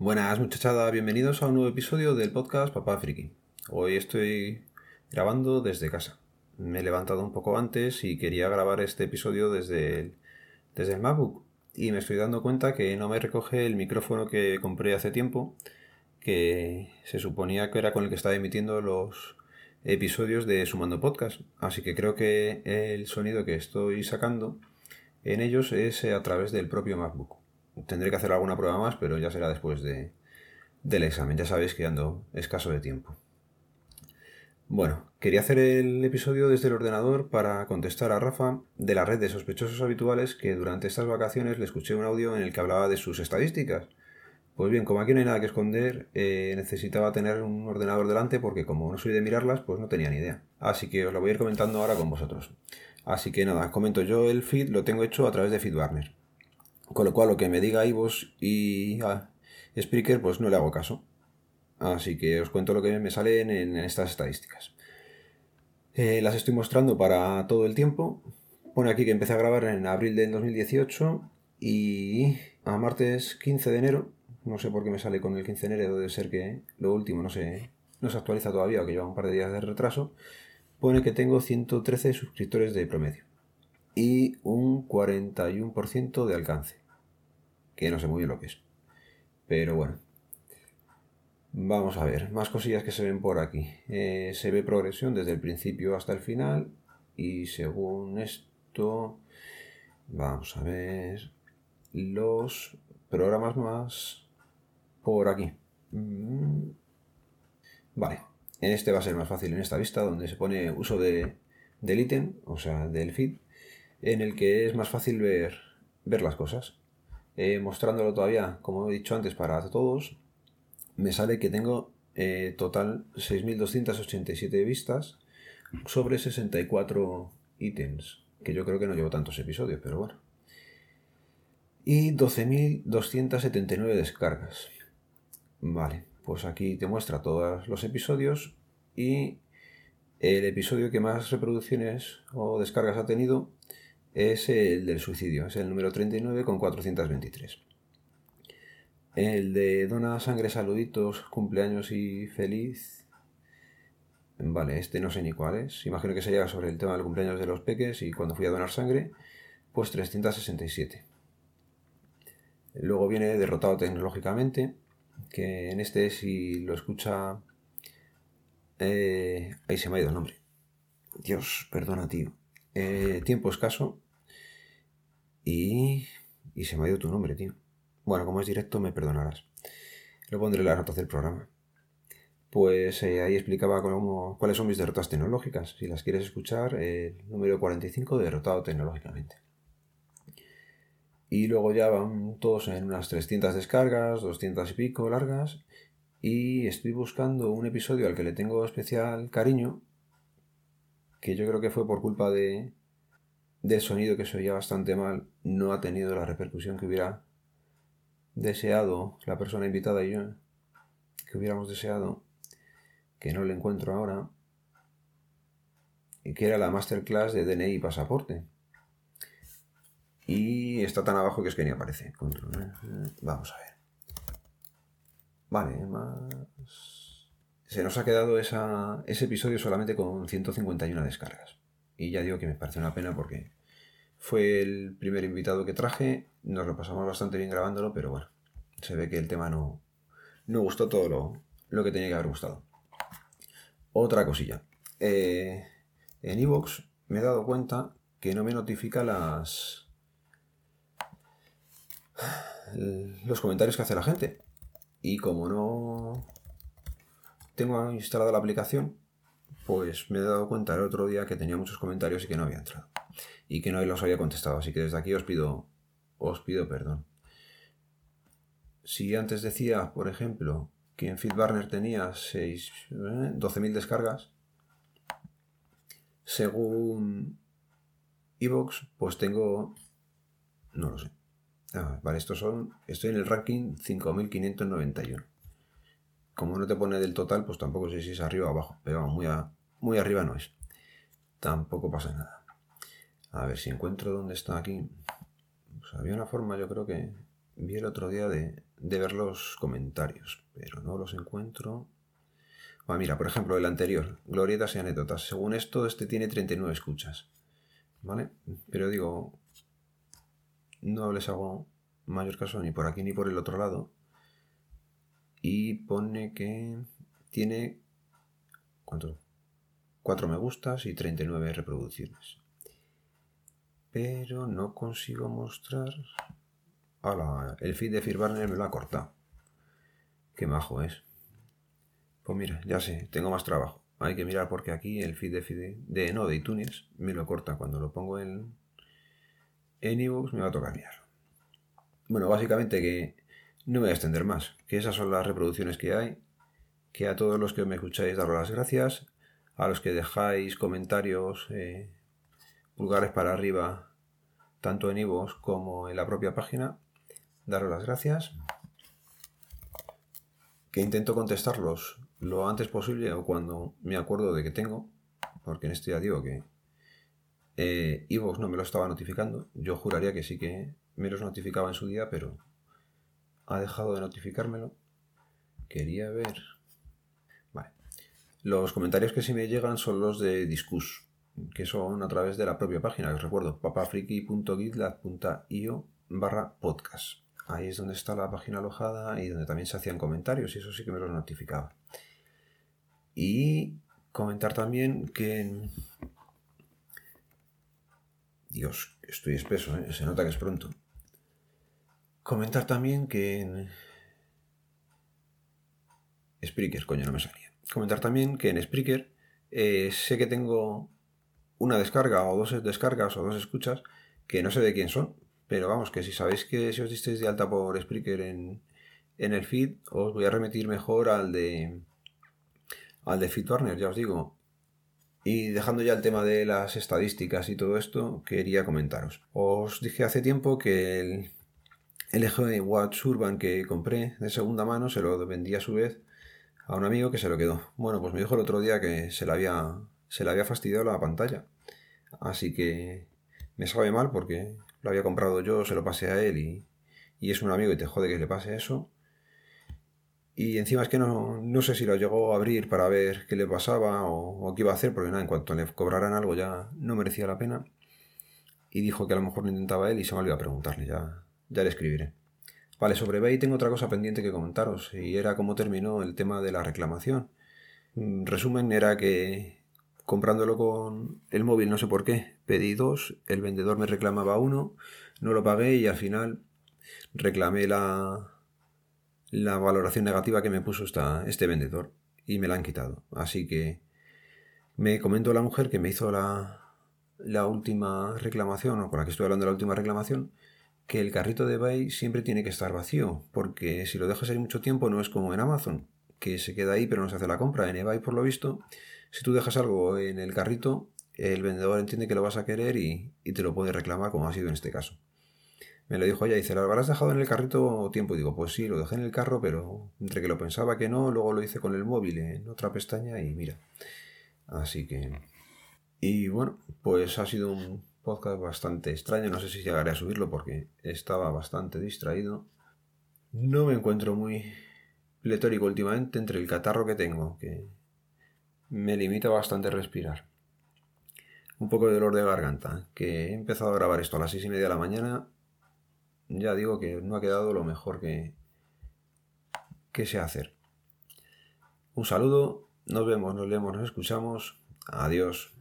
Buenas muchachada, bienvenidos a un nuevo episodio del podcast Papá Friki. Hoy estoy grabando desde casa. Me he levantado un poco antes y quería grabar este episodio desde el, desde el MacBook. Y me estoy dando cuenta que no me recoge el micrófono que compré hace tiempo, que se suponía que era con el que estaba emitiendo los episodios de Sumando Podcast. Así que creo que el sonido que estoy sacando en ellos es a través del propio MacBook. Tendré que hacer alguna prueba más, pero ya será después de, del examen. Ya sabéis que ando escaso de tiempo. Bueno, quería hacer el episodio desde el ordenador para contestar a Rafa de la red de sospechosos habituales que durante estas vacaciones le escuché un audio en el que hablaba de sus estadísticas. Pues bien, como aquí no hay nada que esconder, eh, necesitaba tener un ordenador delante porque como no soy de mirarlas, pues no tenía ni idea. Así que os lo voy a ir comentando ahora con vosotros. Así que nada, comento yo el feed, lo tengo hecho a través de FeedBurner. Con lo cual lo que me diga Ivos y ah, Spreaker pues no le hago caso. Así que os cuento lo que me sale en, estas estadísticas. Eh, las estoy mostrando para todo el tiempo. Pone aquí que empecé a grabar en abril del 2018 y a martes 15 de enero. No sé por qué me sale con el 15 de enero, debe ser que lo último no se, no se actualiza todavía que lleva un par de días de retraso. Pone que tengo 113 suscriptores de promedio y un 41% de alcance que no sé muy bien lo que es. Pero bueno. Vamos a ver, más cosillas que se ven por aquí. Eh, se ve progresión desde el principio hasta el final. Y según esto, vamos a ver los programas más por aquí. Mm. Vale, en este va a ser más fácil en esta vista, donde se pone uso de, del ítem, o sea, del feed, en el que es más fácil ver, ver las cosas. Eh, mostrándolo todavía, como he dicho antes, para todos, me sale que tengo eh, total 6.287 vistas sobre 64 ítems, que yo creo que no llevo tantos episodios, pero bueno. Y 12.279 descargas. Vale, pues aquí te muestra todos los episodios y el episodio que más reproducciones o descargas ha tenido es el del suicidio, es el número 39 con 423. El de Dona Sangre Saluditos, cumpleaños y feliz. Vale, este no sé ni cuál es. Imagino que sería sobre el tema del cumpleaños de los peques y cuando fui a donar sangre, pues 367. Luego viene derrotado tecnológicamente, que en este si lo escucha... Eh, ahí se me ha ido el nombre. Dios, perdona, tío. Eh, tiempo escaso. Y, se me ha ido tu nombre, tío. Bueno, como es directo, me perdonarás. Lo pondré en las notas del programa. Pues eh, ahí explicaba cómo, cuáles son mis derrotas tecnológicas. Si las quieres escuchar, el número 45, derrotado tecnológicamente. Y luego ya van todos en unas 300 descargas, 200 y pico largas. Y estoy buscando un episodio al que le tengo especial cariño, que yo creo que fue por culpa de, del sonido que se oía bastante mal, no ha tenido la repercusión que hubiera deseado la persona invitada y yo, que hubiéramos deseado, que no le encuentro ahora, y que era la masterclass de DNI y pasaporte. Y está tan abajo que es que ni aparece. Vamos a ver. Vale, más se nos ha quedado ese episodio solamente con 151 descargas. Y ya digo que me parece una pena porque fue el primer invitado que traje, nos lo pasamos bastante bien grabándolo, pero bueno, se ve que el tema no, no gustó todo lo, que tenía que haber gustado. Otra cosilla. Eh, en Evox me he dado cuenta que no me notifica las los comentarios que hace la gente. Y como no tengo instalada la aplicación, pues me he dado cuenta el otro día que tenía muchos comentarios y que no había entrado. Y que no los había contestado. Así que desde aquí os pido, os pido perdón. Si antes decía, por ejemplo, que en FeedBurner tenía 6, 12.000 eh, descargas, según Evox, pues tengo... No lo sé. Ah, vale, estos son... Estoy en el ranking 5.591 como no te pone del total, pues tampoco sé si es arriba o abajo. Pero muy, muy arriba no es. Tampoco pasa nada. A ver si encuentro dónde está aquí. Pues había una forma, yo creo que, vi el otro día de, ver los comentarios, pero no los encuentro. Ah, mira, por ejemplo, el anterior, glorietas y anécdotas. Según esto, este tiene 39 escuchas. ¿Vale? Pero digo, no les hago mayor caso ni por aquí ni por el otro lado. Y pone que tiene... ¿Cuánto? 4 me gustas y 39 reproducciones. Pero no consigo mostrar... Hola, el feed de Firbarner me lo ha cortado. Qué majo es. Pues mira, ya sé, tengo más trabajo. Hay que mirar porque aquí el feed de, feed de no, de iTunes me lo corta. Cuando lo pongo en en me va a tocar mirar. Bueno, básicamente que no me voy a extender más, que esas son las reproducciones que hay, que a todos los que me escucháis daros las gracias, a los que dejáis comentarios, eh, pulgares para arriba, tanto en ebooks como en la propia página, daros las gracias, que intento contestarlos lo antes posible o cuando me acuerdo de que tengo, porque en este ya digo que eh, Evox no me lo estaba notificando. Yo juraría que sí que me los notificaba en su día, pero ha dejado de notificármelo. Quería ver. Vale. Los comentarios que sí me llegan son los de Discus, que son a través de la propia página, os recuerdo, papafriki.gitlab.io barra podcast. Ahí es donde está la página alojada y donde también se hacían comentarios y eso sí que me los notificaba. Y comentar también que Dios, estoy espeso, ¿eh? se nota que es pronto. Comentar también que en... Spreaker, coño, no me salía. Comentar también que en Spreaker eh, sé que tengo una descarga o dos descargas o dos escuchas que no sé de quién son, pero vamos, que si sabéis que si os disteis de alta por Spreaker en, en el feed, os voy a remitir mejor al de al de FeedBurner, ya os digo, y dejando ya el tema de las estadísticas y todo esto, quería comentaros. Os dije hace tiempo que el LG Watch Urban que compré de segunda mano se lo vendí a su vez a un amigo que se lo quedó. Bueno, pues me dijo el otro día que se le había, se le había fastidiado la pantalla. Así que me sabe mal porque lo había comprado yo, se lo pasé a él y, y es un amigo y te jode que le pase eso. Y encima es que no, no, sé si lo llegó a abrir para ver qué le pasaba o, qué iba a hacer, porque nada, en cuanto le cobraran algo ya no merecía la pena. Y dijo que a lo mejor lo intentaba él y se me olvidó preguntarle, ya, ya le escribiré. Vale, sobre Bay tengo otra cosa pendiente que comentaros, y era cómo terminó el tema de la reclamación. En resumen, era que comprándolo con el móvil, no sé por qué, pedí dos, el vendedor me reclamaba uno, no lo pagué y al final reclamé la, la valoración negativa que me puso esta, este vendedor y me la han quitado. Así que me comentó la mujer que me hizo la, la última reclamación, o con la que estoy hablando de la última reclamación, que el carrito de eBay siempre tiene que estar vacío, porque si lo dejas ahí mucho tiempo no es como en Amazon, que se queda ahí pero no se hace la compra. En eBay, por lo visto, si tú dejas algo en el carrito, el vendedor entiende que lo vas a querer y, y te lo puede reclamar, como ha sido en este caso. Me lo dijo ella, dice, ¿lo habrás dejado en el carrito tiempo? digo, pues sí, lo dejé en el carro, pero entre que lo pensaba que no, luego lo hice con el móvil en otra pestaña y mira. Así que... Y bueno, pues ha sido un podcast bastante extraño, no sé si llegaré a subirlo porque estaba bastante distraído. No me encuentro muy pletórico últimamente entre el catarro que tengo, que me limita bastante a respirar. Un poco de dolor de garganta, que he empezado a grabar esto a las seis y media de la mañana ya digo que no ha quedado lo mejor que, que sé hacer. Un saludo, nos vemos, nos leemos, nos escuchamos. Adiós.